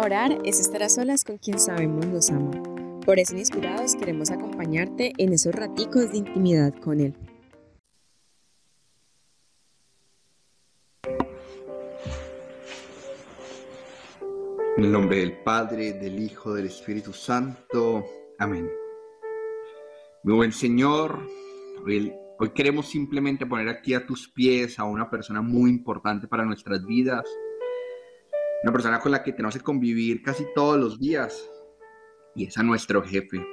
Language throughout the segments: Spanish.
Orar es estar a solas con quien sabemos nos ama. Por eso, inspirados, queremos acompañarte en esos raticos de intimidad con Él. En el nombre del Padre, del Hijo, del Espíritu Santo. Amén. Mi buen Señor, hoy, queremos simplemente poner aquí a tus pies a una persona muy importante para nuestras vidas, una persona con la que tenemos que convivir casi todos los días, y es a nuestro jefe.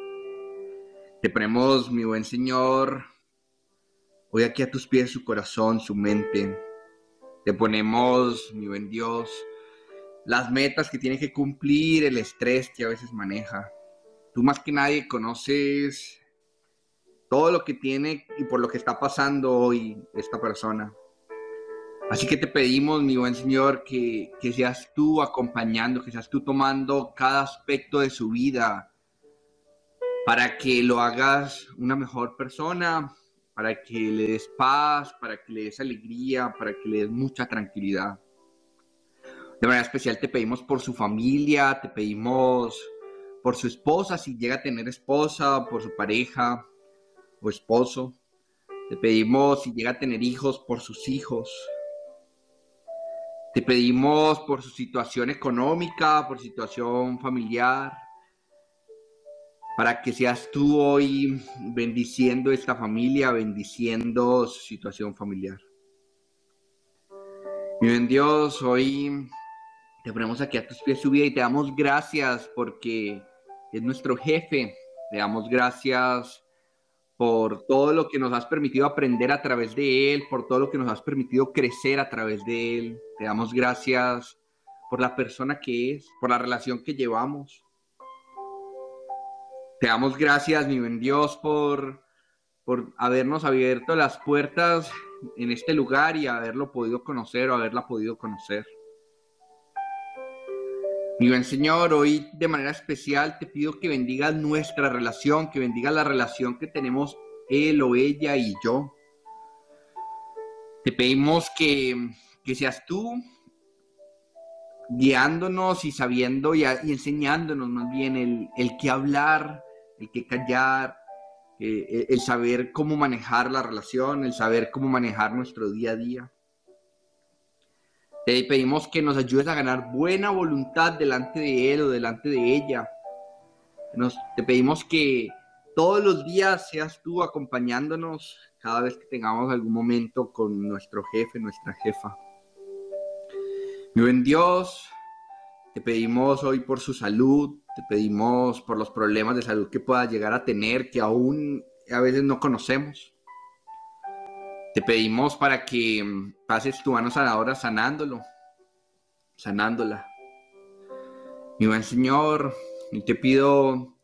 Te ponemos, mi buen Señor, hoy aquí a tus pies su corazón, su mente. Te ponemos, mi buen Dios, las metas que tiene que cumplir, el estrés que a veces maneja. Tú más que nadie conoces todo lo que tiene y por lo que está pasando hoy esta persona. Así que te pedimos, mi buen Señor, que, seas tú acompañando, que seas tú tomando cada aspecto de su vida para que lo hagas una mejor persona, para que le des paz, para que le des alegría, para que le des mucha tranquilidad. De manera especial te pedimos por su familia, te pedimos por su esposa, si llega a tener esposa, por su pareja o esposo. Te pedimos si llega a tener hijos, por sus hijos. Te pedimos por su situación económica, por su situación familiar, para que seas tú hoy bendiciendo esta familia, bendiciendo su situación familiar. Mi buen Dios, hoy te ponemos aquí a tus pies su vida y te damos gracias porque es nuestro jefe. Te damos gracias por todo lo que nos has permitido aprender a través de Él, por todo lo que nos has permitido crecer a través de Él. Te damos gracias por la persona que es, por la relación que llevamos. Te damos gracias, mi buen Dios, por, por habernos abierto las puertas en este lugar y haberlo podido conocer o haberla podido conocer. Mi buen Señor, hoy de manera especial te pido que bendigas nuestra relación, que bendigas la relación que tenemos él o ella y yo. Te pedimos que, seas tú guiándonos y sabiendo y, enseñándonos más bien el, el que hablar, el que callar, eh, el saber cómo manejar la relación, el saber cómo manejar nuestro día a día. Te pedimos que nos ayudes a ganar buena voluntad delante de Él o delante de ella. Nos, te pedimos que todos los días seas tú acompañándonos cada vez que tengamos algún momento con nuestro jefe, nuestra jefa. Mi buen Dios, te pedimos hoy por su salud, te pedimos por los problemas de salud que pueda llegar a tener, que aún a veces no conocemos. Te pedimos para que mm, pases tu mano sanadora sanándolo, sanándola. Mi buen Señor, y te pido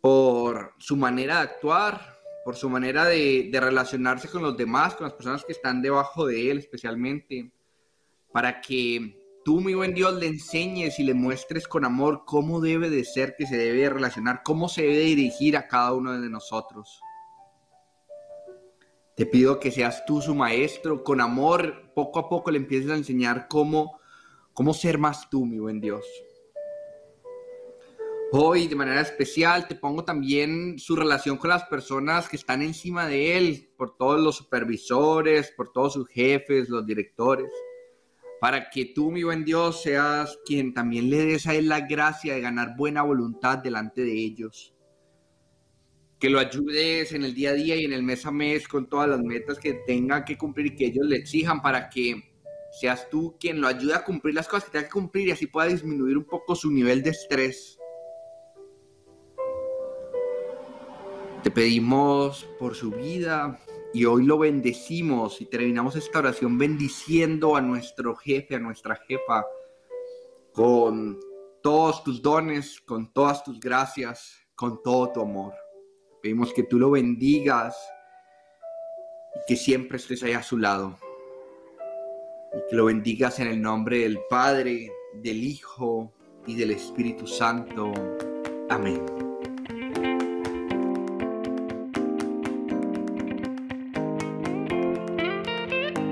por su manera de actuar, por su manera de, de, relacionarse con los demás, con las personas que están debajo de Él especialmente, para que tú, mi buen Dios, le enseñes y le muestres con amor cómo debe de ser que se debe relacionar, cómo se debe dirigir a cada uno de nosotros. Te pido que seas tú su maestro, con amor, poco a poco le empieces a enseñar cómo, cómo ser más tú, mi buen Dios. Hoy, de manera especial, te pongo también su relación con las personas que están encima de él, por todos los supervisores, por todos sus jefes, los directores, para que tú, mi buen Dios, seas quien también le des a él la gracia de ganar buena voluntad delante de ellos que lo ayudes en el día a día y en el mes a mes con todas las metas que tenga que cumplir y que ellos le exijan para que seas tú quien lo ayude a cumplir las cosas que tenga que cumplir y así pueda disminuir un poco su nivel de estrés. Te pedimos por su vida y hoy lo bendecimos y terminamos esta oración bendiciendo a nuestro jefe, a nuestra jefa, con todos tus dones, con todas tus gracias, con todo tu amor. Pedimos que tú lo bendigas y que siempre estés ahí a su lado. Y que lo bendigas en el nombre del Padre, del Hijo y del Espíritu Santo. Amén.